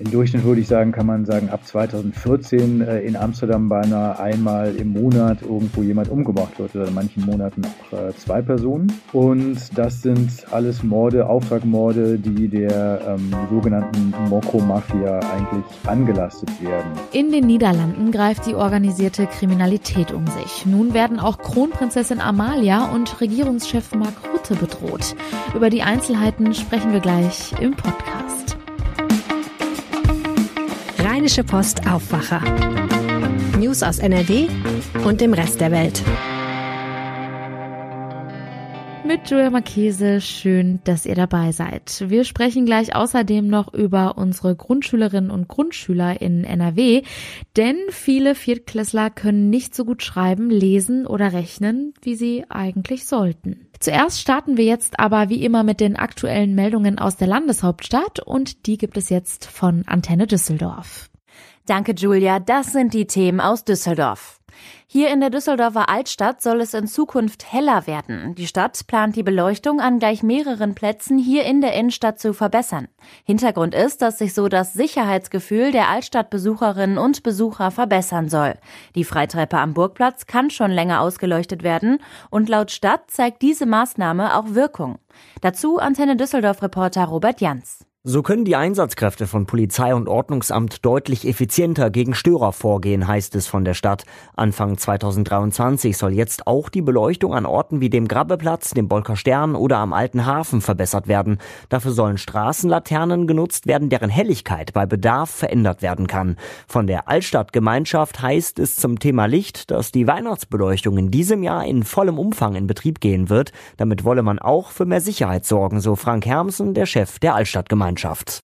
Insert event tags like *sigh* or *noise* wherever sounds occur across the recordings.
Im Durchschnitt würde ich sagen, kann man sagen, ab 2014 äh, in Amsterdam beinahe einmal im Monat irgendwo jemand umgebracht wird oder in manchen Monaten auch äh, zwei Personen. Und das sind alles Morde, Auftragmorde, die der ähm, sogenannten Mokro-Mafia eigentlich angelastet werden. In den Niederlanden greift die organisierte Kriminalität um sich. Nun werden auch Kronprinzessin Amalia und Regierungschef Mark Rutte bedroht. Über die Einzelheiten sprechen wir gleich im Podcast. Rheinische Post Aufwacher. News aus NRW und dem Rest der Welt. Mit Julia Marchese, schön, dass ihr dabei seid. Wir sprechen gleich außerdem noch über unsere Grundschülerinnen und Grundschüler in NRW, denn viele Viertklässler können nicht so gut schreiben, lesen oder rechnen, wie sie eigentlich sollten. Zuerst starten wir jetzt aber wie immer mit den aktuellen Meldungen aus der Landeshauptstadt und die gibt es jetzt von Antenne Düsseldorf. Danke, Julia. Das sind die Themen aus Düsseldorf. Hier in der Düsseldorfer Altstadt soll es in Zukunft heller werden. Die Stadt plant die Beleuchtung an gleich mehreren Plätzen hier in der Innenstadt zu verbessern. Hintergrund ist, dass sich so das Sicherheitsgefühl der Altstadtbesucherinnen und Besucher verbessern soll. Die Freitreppe am Burgplatz kann schon länger ausgeleuchtet werden und laut Stadt zeigt diese Maßnahme auch Wirkung. Dazu Antenne Düsseldorf Reporter Robert Jans. So können die Einsatzkräfte von Polizei und Ordnungsamt deutlich effizienter gegen Störer vorgehen, heißt es von der Stadt. Anfang 2023 soll jetzt auch die Beleuchtung an Orten wie dem Grabbeplatz, dem Bolker Stern oder am Alten Hafen verbessert werden. Dafür sollen Straßenlaternen genutzt werden, deren Helligkeit bei Bedarf verändert werden kann. Von der Altstadtgemeinschaft heißt es zum Thema Licht, dass die Weihnachtsbeleuchtung in diesem Jahr in vollem Umfang in Betrieb gehen wird. Damit wolle man auch für mehr Sicherheit sorgen, so Frank Hermsen, der Chef der Altstadtgemeinschaft. Gemeinschaft.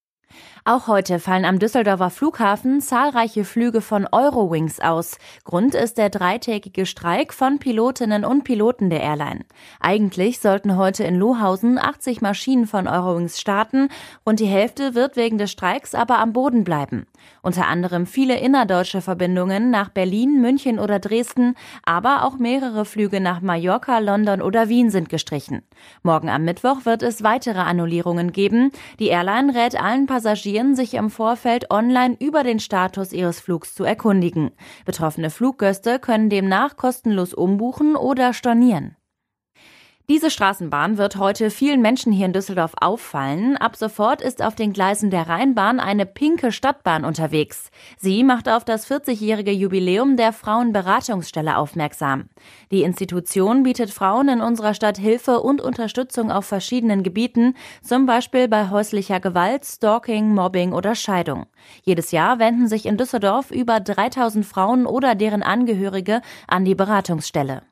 Auch heute fallen am Düsseldorfer Flughafen zahlreiche Flüge von Eurowings aus. Grund ist der dreitägige Streik von Pilotinnen und Piloten der Airline. Eigentlich sollten heute in Lohausen 80 Maschinen von Eurowings starten. Rund die Hälfte wird wegen des Streiks aber am Boden bleiben. Unter anderem viele innerdeutsche Verbindungen nach Berlin, München oder Dresden, aber auch mehrere Flüge nach Mallorca, London oder Wien sind gestrichen. Morgen am Mittwoch wird es weitere Annullierungen geben. Die Airline rät allen Passagieren Passagieren sich im Vorfeld online über den Status ihres Flugs zu erkundigen. Betroffene Fluggäste können demnach kostenlos umbuchen oder stornieren. Diese Straßenbahn wird heute vielen Menschen hier in Düsseldorf auffallen. Ab sofort ist auf den Gleisen der Rheinbahn eine pinke Stadtbahn unterwegs. Sie macht auf das 40-jährige Jubiläum der Frauenberatungsstelle aufmerksam. Die Institution bietet Frauen in unserer Stadt Hilfe und Unterstützung auf verschiedenen Gebieten, zum Beispiel bei häuslicher Gewalt, Stalking, Mobbing oder Scheidung. Jedes Jahr wenden sich in Düsseldorf über 3000 Frauen oder deren Angehörige an die Beratungsstelle.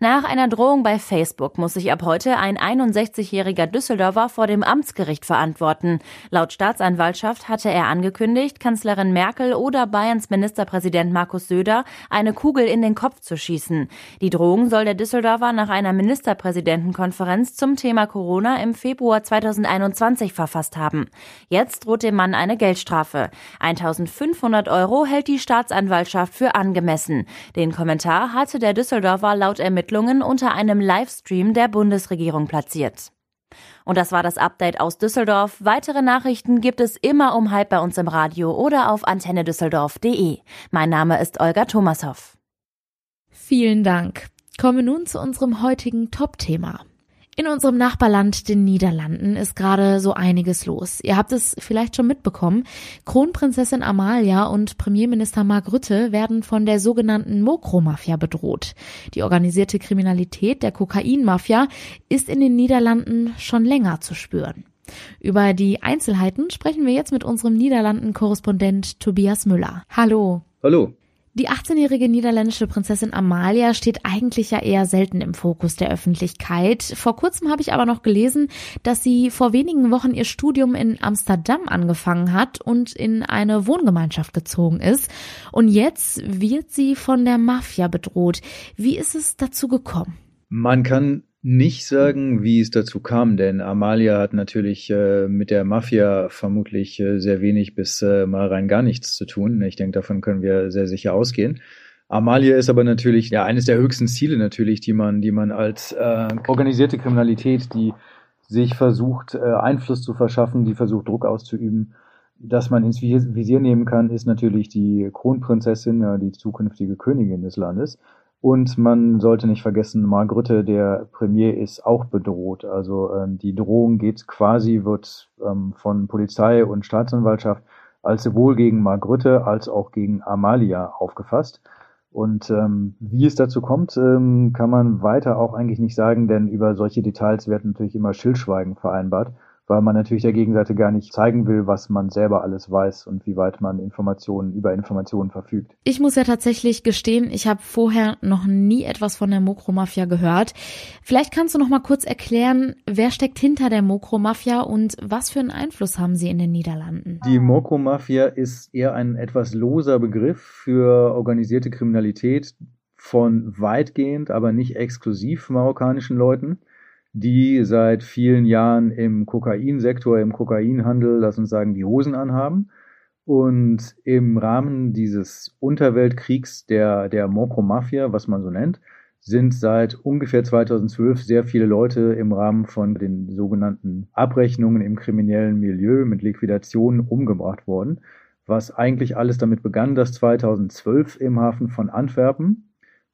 Nach einer Drohung bei Facebook muss sich ab heute ein 61-jähriger Düsseldorfer vor dem Amtsgericht verantworten. Laut Staatsanwaltschaft hatte er angekündigt, Kanzlerin Merkel oder Bayerns Ministerpräsident Markus Söder eine Kugel in den Kopf zu schießen. Die Drohung soll der Düsseldorfer nach einer Ministerpräsidentenkonferenz zum Thema Corona im Februar 2021 verfasst haben. Jetzt droht dem Mann eine Geldstrafe. 1500 Euro hält die Staatsanwaltschaft für angemessen. Den Kommentar hatte der Düsseldorfer laut Ermittlungen unter einem Livestream der Bundesregierung platziert. Und das war das Update aus Düsseldorf. Weitere Nachrichten gibt es immer um halb bei uns im Radio oder auf antennedüsseldorf.de. Mein Name ist Olga Thomashoff. Vielen Dank. Kommen wir nun zu unserem heutigen Top-Thema. In unserem Nachbarland, den Niederlanden, ist gerade so einiges los. Ihr habt es vielleicht schon mitbekommen. Kronprinzessin Amalia und Premierminister Mark Rutte werden von der sogenannten Mokro-Mafia bedroht. Die organisierte Kriminalität der Kokain-Mafia ist in den Niederlanden schon länger zu spüren. Über die Einzelheiten sprechen wir jetzt mit unserem Niederlanden-Korrespondent Tobias Müller. Hallo. Hallo. Die 18-jährige niederländische Prinzessin Amalia steht eigentlich ja eher selten im Fokus der Öffentlichkeit. Vor kurzem habe ich aber noch gelesen, dass sie vor wenigen Wochen ihr Studium in Amsterdam angefangen hat und in eine Wohngemeinschaft gezogen ist. Und jetzt wird sie von der Mafia bedroht. Wie ist es dazu gekommen? Man kann nicht sagen, wie es dazu kam, denn Amalia hat natürlich äh, mit der Mafia vermutlich äh, sehr wenig bis äh, mal rein gar nichts zu tun. Ich denke, davon können wir sehr sicher ausgehen. Amalia ist aber natürlich ja eines der höchsten Ziele natürlich, die man, die man als äh, organisierte Kriminalität, die sich versucht, äh, Einfluss zu verschaffen, die versucht, Druck auszuüben, das man ins Visier nehmen kann, ist natürlich die Kronprinzessin, ja, die zukünftige Königin des Landes. Und man sollte nicht vergessen, Mark Rutte, der Premier, ist auch bedroht. Also ähm, die Drohung geht quasi, wird ähm, von Polizei und Staatsanwaltschaft als sowohl gegen Mark Rutte als auch gegen Amalia aufgefasst. Und ähm, wie es dazu kommt, ähm, kann man weiter auch eigentlich nicht sagen, denn über solche Details wird natürlich immer Schildschweigen vereinbart weil man natürlich der Gegenseite gar nicht zeigen will, was man selber alles weiß und wie weit man Informationen über Informationen verfügt. Ich muss ja tatsächlich gestehen, ich habe vorher noch nie etwas von der Mokro-Mafia gehört. Vielleicht kannst du noch mal kurz erklären, wer steckt hinter der Mokro-Mafia und was für einen Einfluss haben sie in den Niederlanden? Die Mokro-Mafia ist eher ein etwas loser Begriff für organisierte Kriminalität von weitgehend, aber nicht exklusiv marokkanischen Leuten die seit vielen Jahren im Kokainsektor, im Kokainhandel, lass uns sagen, die Hosen anhaben. Und im Rahmen dieses Unterweltkriegs der, der Mokro-Mafia, was man so nennt, sind seit ungefähr 2012 sehr viele Leute im Rahmen von den sogenannten Abrechnungen im kriminellen Milieu mit Liquidationen umgebracht worden. Was eigentlich alles damit begann, dass 2012 im Hafen von Antwerpen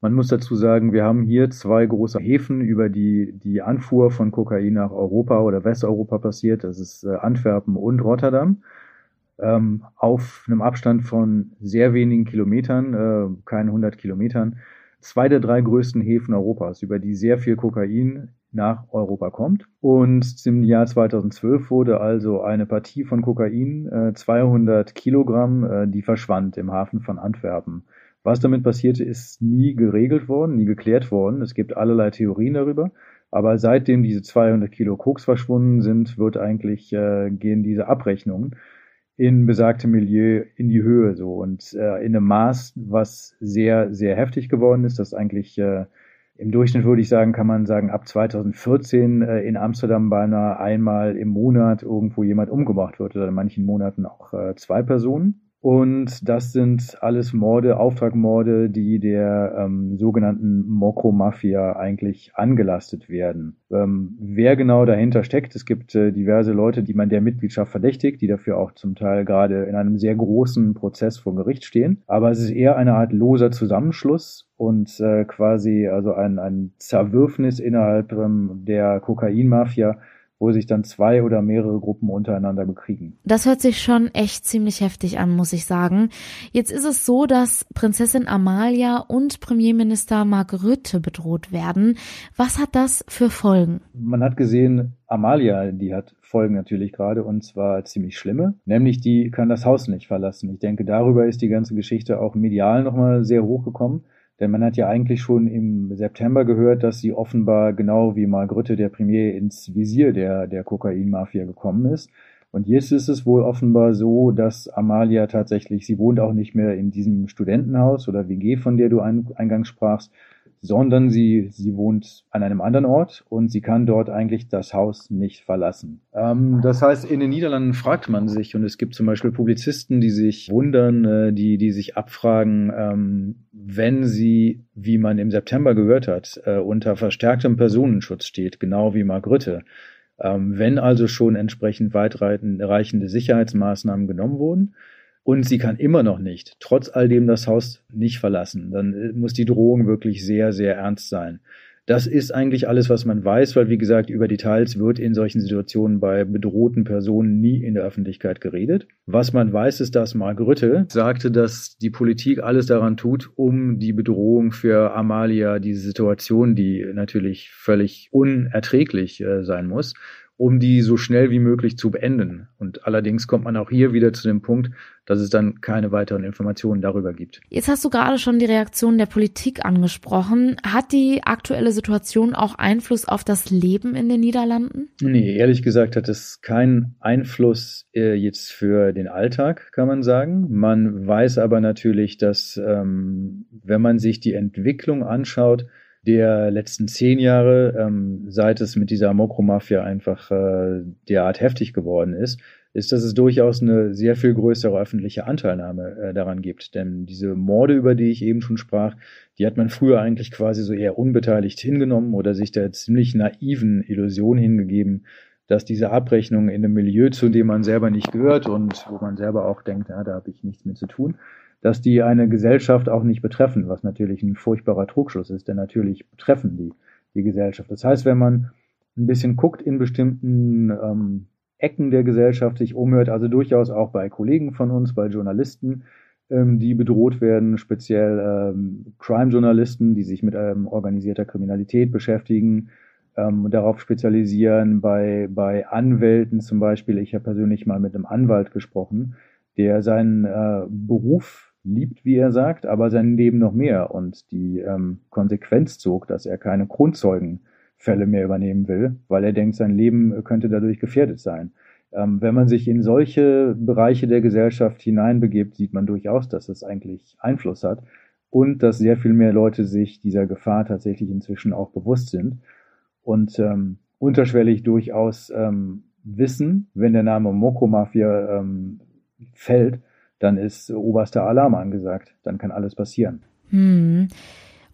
man muss dazu sagen, wir haben hier zwei große Häfen, über die die Anfuhr von Kokain nach Europa oder Westeuropa passiert. Das ist äh, Antwerpen und Rotterdam. Ähm, auf einem Abstand von sehr wenigen Kilometern, äh, keinen 100 Kilometern, zwei der drei größten Häfen Europas, über die sehr viel Kokain nach Europa kommt. Und im Jahr 2012 wurde also eine Partie von Kokain, äh, 200 Kilogramm, äh, die verschwand im Hafen von Antwerpen. Was damit passierte, ist nie geregelt worden, nie geklärt worden. Es gibt allerlei Theorien darüber. Aber seitdem diese 200 Kilo Koks verschwunden sind, wird eigentlich, äh, gehen diese Abrechnungen in besagtem Milieu in die Höhe so und äh, in einem Maß, was sehr, sehr heftig geworden ist, das eigentlich äh, im Durchschnitt würde ich sagen, kann man sagen, ab 2014 äh, in Amsterdam beinahe einmal im Monat irgendwo jemand umgebracht wird oder in manchen Monaten auch äh, zwei Personen. Und das sind alles Morde, Auftragmorde, die der ähm, sogenannten Mokro-Mafia eigentlich angelastet werden. Ähm, wer genau dahinter steckt, es gibt äh, diverse Leute, die man der Mitgliedschaft verdächtigt, die dafür auch zum Teil gerade in einem sehr großen Prozess vor Gericht stehen. Aber es ist eher eine Art loser Zusammenschluss und äh, quasi also ein, ein Zerwürfnis innerhalb ähm, der Kokain-Mafia, wo sich dann zwei oder mehrere Gruppen untereinander bekriegen. Das hört sich schon echt ziemlich heftig an, muss ich sagen. Jetzt ist es so, dass Prinzessin Amalia und Premierminister Mark Rutte bedroht werden. Was hat das für Folgen? Man hat gesehen, Amalia, die hat Folgen natürlich gerade und zwar ziemlich schlimme, nämlich die kann das Haus nicht verlassen. Ich denke, darüber ist die ganze Geschichte auch medial nochmal sehr hochgekommen. Denn man hat ja eigentlich schon im September gehört, dass sie offenbar genau wie Mark Rutte, der Premier, ins Visier der, der Kokainmafia gekommen ist. Und jetzt ist es wohl offenbar so, dass Amalia tatsächlich, sie wohnt auch nicht mehr in diesem Studentenhaus oder WG, von der du eingangs sprachst, sondern sie, sie wohnt an einem anderen Ort und sie kann dort eigentlich das Haus nicht verlassen. Ähm, das heißt, in den Niederlanden fragt man sich, und es gibt zum Beispiel Publizisten, die sich wundern, äh, die, die sich abfragen, ähm, wenn sie, wie man im September gehört hat, äh, unter verstärktem Personenschutz steht, genau wie Mark Rutte. Ähm, wenn also schon entsprechend weitreichende Sicherheitsmaßnahmen genommen wurden, und sie kann immer noch nicht, trotz all dem, das Haus nicht verlassen. Dann äh, muss die Drohung wirklich sehr, sehr ernst sein. Das ist eigentlich alles, was man weiß, weil wie gesagt, über Details wird in solchen Situationen bei bedrohten Personen nie in der Öffentlichkeit geredet. Was man weiß, ist, dass Mark Rütte sagte, dass die Politik alles daran tut, um die Bedrohung für Amalia, diese Situation, die natürlich völlig unerträglich äh, sein muss, um die so schnell wie möglich zu beenden. Und allerdings kommt man auch hier wieder zu dem Punkt, dass es dann keine weiteren Informationen darüber gibt. Jetzt hast du gerade schon die Reaktion der Politik angesprochen. Hat die aktuelle Situation auch Einfluss auf das Leben in den Niederlanden? Nee, ehrlich gesagt hat es keinen Einfluss äh, jetzt für den Alltag, kann man sagen. Man weiß aber natürlich, dass ähm, wenn man sich die Entwicklung anschaut, der letzten zehn Jahre, ähm, seit es mit dieser Mokromafia einfach äh, derart heftig geworden ist, ist, dass es durchaus eine sehr viel größere öffentliche Anteilnahme äh, daran gibt. Denn diese Morde, über die ich eben schon sprach, die hat man früher eigentlich quasi so eher unbeteiligt hingenommen oder sich der ziemlich naiven Illusion hingegeben, dass diese Abrechnung in einem Milieu, zu dem man selber nicht gehört und wo man selber auch denkt, ja, da habe ich nichts mit zu tun, dass die eine Gesellschaft auch nicht betreffen, was natürlich ein furchtbarer Trugschluss ist, denn natürlich betreffen die die Gesellschaft. Das heißt, wenn man ein bisschen guckt in bestimmten ähm, Ecken der Gesellschaft, sich umhört, also durchaus auch bei Kollegen von uns, bei Journalisten, ähm, die bedroht werden, speziell ähm, Crime-Journalisten, die sich mit ähm, organisierter Kriminalität beschäftigen, ähm, darauf spezialisieren, bei, bei Anwälten zum Beispiel. Ich habe persönlich mal mit einem Anwalt gesprochen, der seinen äh, Beruf liebt, wie er sagt, aber sein Leben noch mehr und die ähm, Konsequenz zog, dass er keine Kronzeugenfälle mehr übernehmen will, weil er denkt, sein Leben könnte dadurch gefährdet sein. Ähm, wenn man sich in solche Bereiche der Gesellschaft hineinbegibt, sieht man durchaus, dass es eigentlich Einfluss hat und dass sehr viel mehr Leute sich dieser Gefahr tatsächlich inzwischen auch bewusst sind und ähm, unterschwellig durchaus ähm, wissen, wenn der Name Moko Mafia ähm, fällt, dann ist oberster Alarm angesagt. Dann kann alles passieren. Hm.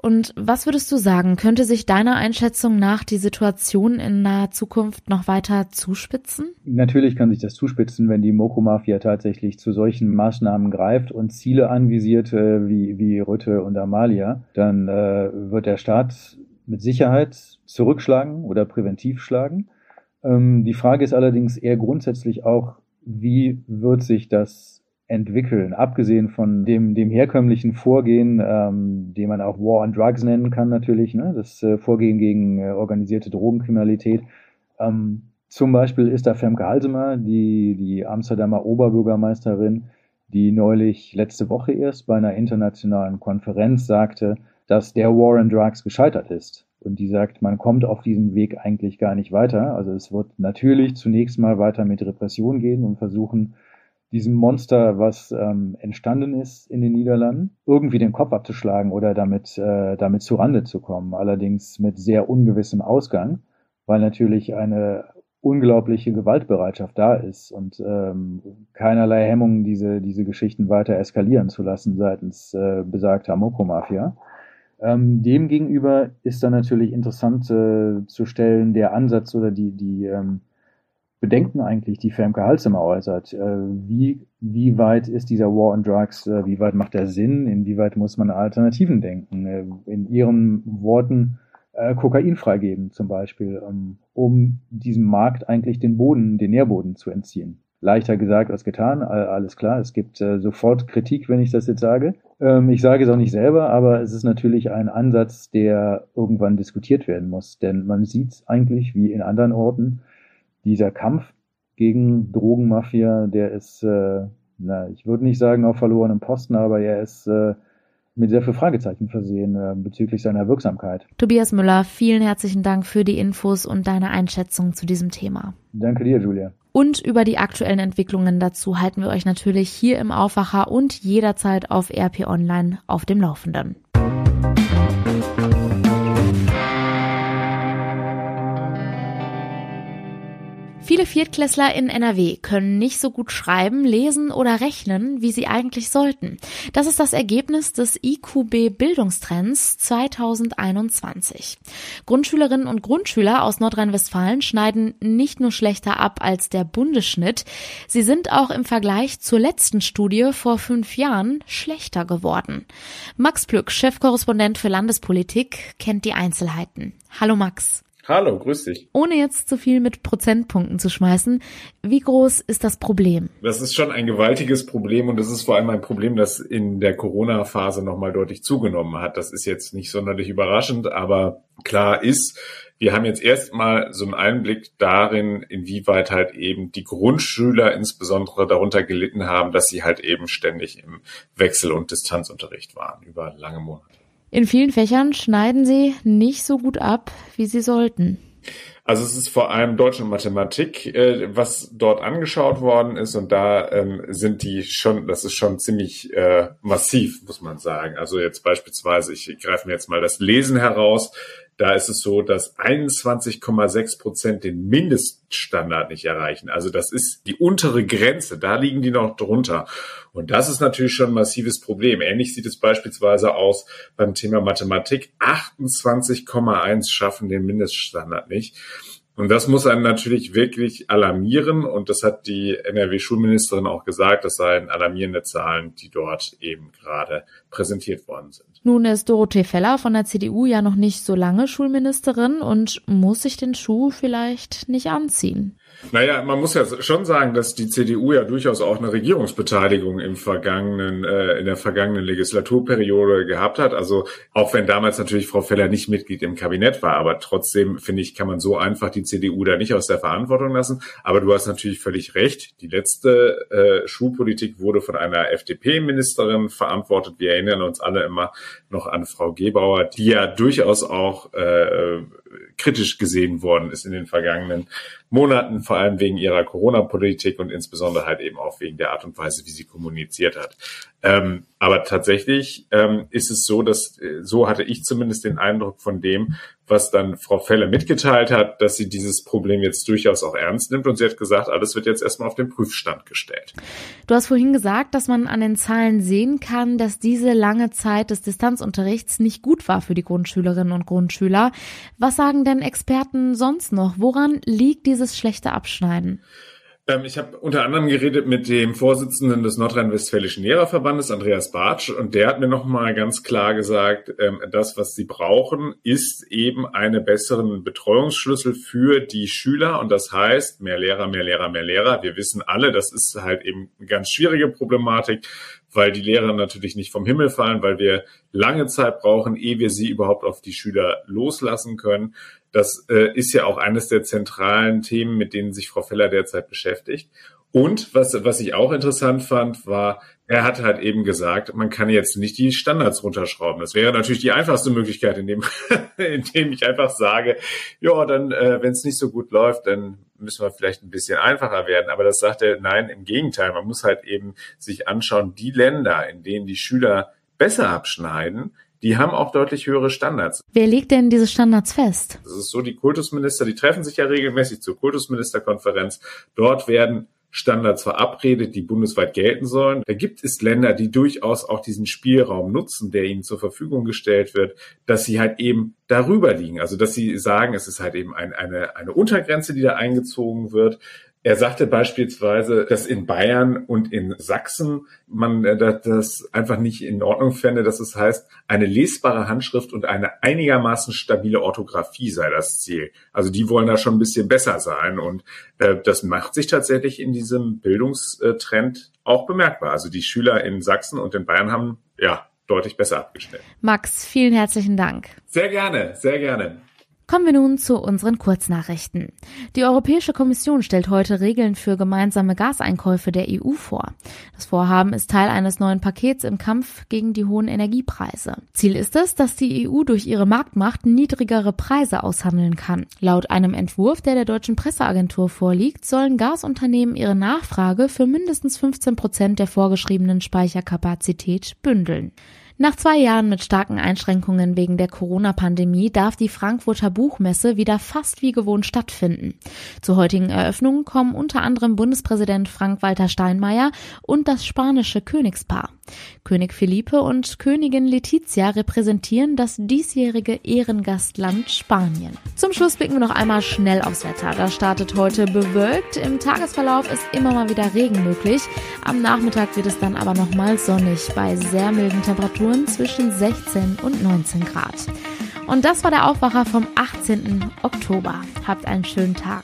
Und was würdest du sagen, könnte sich deiner Einschätzung nach die Situation in naher Zukunft noch weiter zuspitzen? Natürlich kann sich das zuspitzen, wenn die Moko-Mafia tatsächlich zu solchen Maßnahmen greift und Ziele anvisiert äh, wie, wie Rütte und Amalia. Dann äh, wird der Staat mit Sicherheit zurückschlagen oder präventiv schlagen. Ähm, die Frage ist allerdings eher grundsätzlich auch, wie wird sich das entwickeln, abgesehen von dem, dem herkömmlichen Vorgehen, ähm, den man auch War on Drugs nennen kann natürlich, ne? das äh, Vorgehen gegen äh, organisierte Drogenkriminalität. Ähm, zum Beispiel ist da Femke Halsemer, die, die Amsterdamer Oberbürgermeisterin, die neulich letzte Woche erst bei einer internationalen Konferenz sagte, dass der War on Drugs gescheitert ist. Und die sagt, man kommt auf diesem Weg eigentlich gar nicht weiter. Also es wird natürlich zunächst mal weiter mit Repression gehen und versuchen, diesem Monster, was ähm, entstanden ist in den Niederlanden, irgendwie den Kopf abzuschlagen oder damit, äh, damit zu Rande zu kommen. Allerdings mit sehr ungewissem Ausgang, weil natürlich eine unglaubliche Gewaltbereitschaft da ist und ähm, keinerlei Hemmungen, diese, diese Geschichten weiter eskalieren zu lassen seitens äh, besagter Moko-Mafia. Ähm, Demgegenüber ist dann natürlich interessant äh, zu stellen, der Ansatz oder die, die ähm, Bedenken eigentlich die Femke Halsemer äußert. Äh, wie, wie weit ist dieser War on Drugs, äh, wie weit macht er Sinn, inwieweit muss man Alternativen denken? Äh, in ihren Worten Kokain freigeben zum Beispiel, ähm, um diesem Markt eigentlich den Boden, den Nährboden zu entziehen. Leichter gesagt als getan, alles klar. Es gibt sofort Kritik, wenn ich das jetzt sage. Ähm, ich sage es auch nicht selber, aber es ist natürlich ein Ansatz, der irgendwann diskutiert werden muss. Denn man sieht eigentlich wie in anderen Orten, dieser Kampf gegen Drogenmafia, der ist, äh, na, ich würde nicht sagen auf verlorenem Posten, aber er ist äh, mit sehr viel Fragezeichen versehen äh, bezüglich seiner Wirksamkeit. Tobias Müller, vielen herzlichen Dank für die Infos und deine Einschätzung zu diesem Thema. Danke dir, Julia. Und über die aktuellen Entwicklungen dazu halten wir euch natürlich hier im Aufwacher und jederzeit auf RP Online auf dem Laufenden. Viele Viertklässler in NRW können nicht so gut schreiben, lesen oder rechnen, wie sie eigentlich sollten. Das ist das Ergebnis des IQB Bildungstrends 2021. Grundschülerinnen und Grundschüler aus Nordrhein-Westfalen schneiden nicht nur schlechter ab als der Bundesschnitt, sie sind auch im Vergleich zur letzten Studie vor fünf Jahren schlechter geworden. Max Plück, Chefkorrespondent für Landespolitik, kennt die Einzelheiten. Hallo Max. Hallo, grüß dich. Ohne jetzt zu viel mit Prozentpunkten zu schmeißen, wie groß ist das Problem? Das ist schon ein gewaltiges Problem und das ist vor allem ein Problem, das in der Corona-Phase nochmal deutlich zugenommen hat. Das ist jetzt nicht sonderlich überraschend, aber klar ist, wir haben jetzt erstmal so einen Einblick darin, inwieweit halt eben die Grundschüler insbesondere darunter gelitten haben, dass sie halt eben ständig im Wechsel- und Distanzunterricht waren über lange Monate. In vielen Fächern schneiden sie nicht so gut ab, wie sie sollten. Also es ist vor allem Deutsch und Mathematik, äh, was dort angeschaut worden ist und da ähm, sind die schon, das ist schon ziemlich äh, massiv, muss man sagen. Also jetzt beispielsweise, ich greife mir jetzt mal das Lesen heraus. Da ist es so, dass 21,6 Prozent den Mindeststandard nicht erreichen. Also das ist die untere Grenze. Da liegen die noch drunter. Und das ist natürlich schon ein massives Problem. Ähnlich sieht es beispielsweise aus beim Thema Mathematik. 28,1 schaffen den Mindeststandard nicht. Und das muss einen natürlich wirklich alarmieren. Und das hat die NRW-Schulministerin auch gesagt. Das seien alarmierende Zahlen, die dort eben gerade präsentiert worden sind. Nun ist Dorothee Feller von der CDU ja noch nicht so lange Schulministerin und muss sich den Schuh vielleicht nicht anziehen. Naja, man muss ja schon sagen, dass die CDU ja durchaus auch eine Regierungsbeteiligung im vergangenen, äh, in der vergangenen Legislaturperiode gehabt hat. Also auch wenn damals natürlich Frau Feller nicht Mitglied im Kabinett war, aber trotzdem finde ich, kann man so einfach die CDU da nicht aus der Verantwortung lassen. Aber du hast natürlich völlig recht. Die letzte äh, Schulpolitik wurde von einer FDP-Ministerin verantwortet. Wir erinnern uns alle immer noch an Frau Gebauer, die ja durchaus auch äh, kritisch gesehen worden ist in den vergangenen Monaten, vor allem wegen ihrer Corona-Politik und insbesondere halt eben auch wegen der Art und Weise, wie sie kommuniziert hat. Ähm, aber tatsächlich ähm, ist es so, dass äh, so hatte ich zumindest den Eindruck von dem, was dann Frau Felle mitgeteilt hat, dass sie dieses Problem jetzt durchaus auch ernst nimmt und sie hat gesagt, alles wird jetzt erstmal auf den Prüfstand gestellt. Du hast vorhin gesagt, dass man an den Zahlen sehen kann, dass diese lange Zeit des Distanzunterrichts nicht gut war für die Grundschülerinnen und Grundschüler. Was sagen denn Experten sonst noch? Woran liegt diese dieses schlechte Abschneiden? Ähm, ich habe unter anderem geredet mit dem Vorsitzenden des Nordrhein-Westfälischen Lehrerverbandes, Andreas Bartsch, und der hat mir nochmal ganz klar gesagt, ähm, das, was sie brauchen, ist eben einen besseren Betreuungsschlüssel für die Schüler. Und das heißt, mehr Lehrer, mehr Lehrer, mehr Lehrer. Wir wissen alle, das ist halt eben eine ganz schwierige Problematik, weil die Lehrer natürlich nicht vom Himmel fallen, weil wir lange Zeit brauchen, ehe wir sie überhaupt auf die Schüler loslassen können. Das äh, ist ja auch eines der zentralen Themen, mit denen sich Frau Feller derzeit beschäftigt. Und was, was ich auch interessant fand, war, er hat halt eben gesagt, man kann jetzt nicht die Standards runterschrauben. Das wäre natürlich die einfachste Möglichkeit, indem, *laughs* indem ich einfach sage, ja, dann, äh, wenn es nicht so gut läuft, dann müssen wir vielleicht ein bisschen einfacher werden. Aber das sagt er, nein, im Gegenteil. Man muss halt eben sich anschauen, die Länder, in denen die Schüler besser abschneiden, die haben auch deutlich höhere Standards. Wer legt denn diese Standards fest? Das ist so, die Kultusminister, die treffen sich ja regelmäßig zur Kultusministerkonferenz. Dort werden Standards verabredet, die bundesweit gelten sollen. Da gibt es Länder, die durchaus auch diesen Spielraum nutzen, der ihnen zur Verfügung gestellt wird, dass sie halt eben darüber liegen. Also dass sie sagen, es ist halt eben ein, eine, eine Untergrenze, die da eingezogen wird. Er sagte beispielsweise, dass in Bayern und in Sachsen man äh, das einfach nicht in Ordnung fände, dass es heißt, eine lesbare Handschrift und eine einigermaßen stabile Orthographie sei das Ziel. Also die wollen da schon ein bisschen besser sein und äh, das macht sich tatsächlich in diesem Bildungstrend auch bemerkbar. Also die Schüler in Sachsen und in Bayern haben ja deutlich besser abgeschnitten. Max, vielen herzlichen Dank. Sehr gerne, sehr gerne. Kommen wir nun zu unseren Kurznachrichten. Die Europäische Kommission stellt heute Regeln für gemeinsame Gaseinkäufe der EU vor. Das Vorhaben ist Teil eines neuen Pakets im Kampf gegen die hohen Energiepreise. Ziel ist es, dass die EU durch ihre Marktmacht niedrigere Preise aushandeln kann. Laut einem Entwurf, der der deutschen Presseagentur vorliegt, sollen Gasunternehmen ihre Nachfrage für mindestens 15 Prozent der vorgeschriebenen Speicherkapazität bündeln. Nach zwei Jahren mit starken Einschränkungen wegen der Corona-Pandemie darf die Frankfurter Buchmesse wieder fast wie gewohnt stattfinden. Zur heutigen Eröffnung kommen unter anderem Bundespräsident Frank-Walter Steinmeier und das spanische Königspaar. König Felipe und Königin Letizia repräsentieren das diesjährige Ehrengastland Spanien. Zum Schluss blicken wir noch einmal schnell aufs Wetter. Das startet heute bewölkt. Im Tagesverlauf ist immer mal wieder Regen möglich. Am Nachmittag wird es dann aber nochmal sonnig bei sehr milden Temperaturen zwischen 16 und 19 Grad. Und das war der Aufwacher vom 18. Oktober. Habt einen schönen Tag.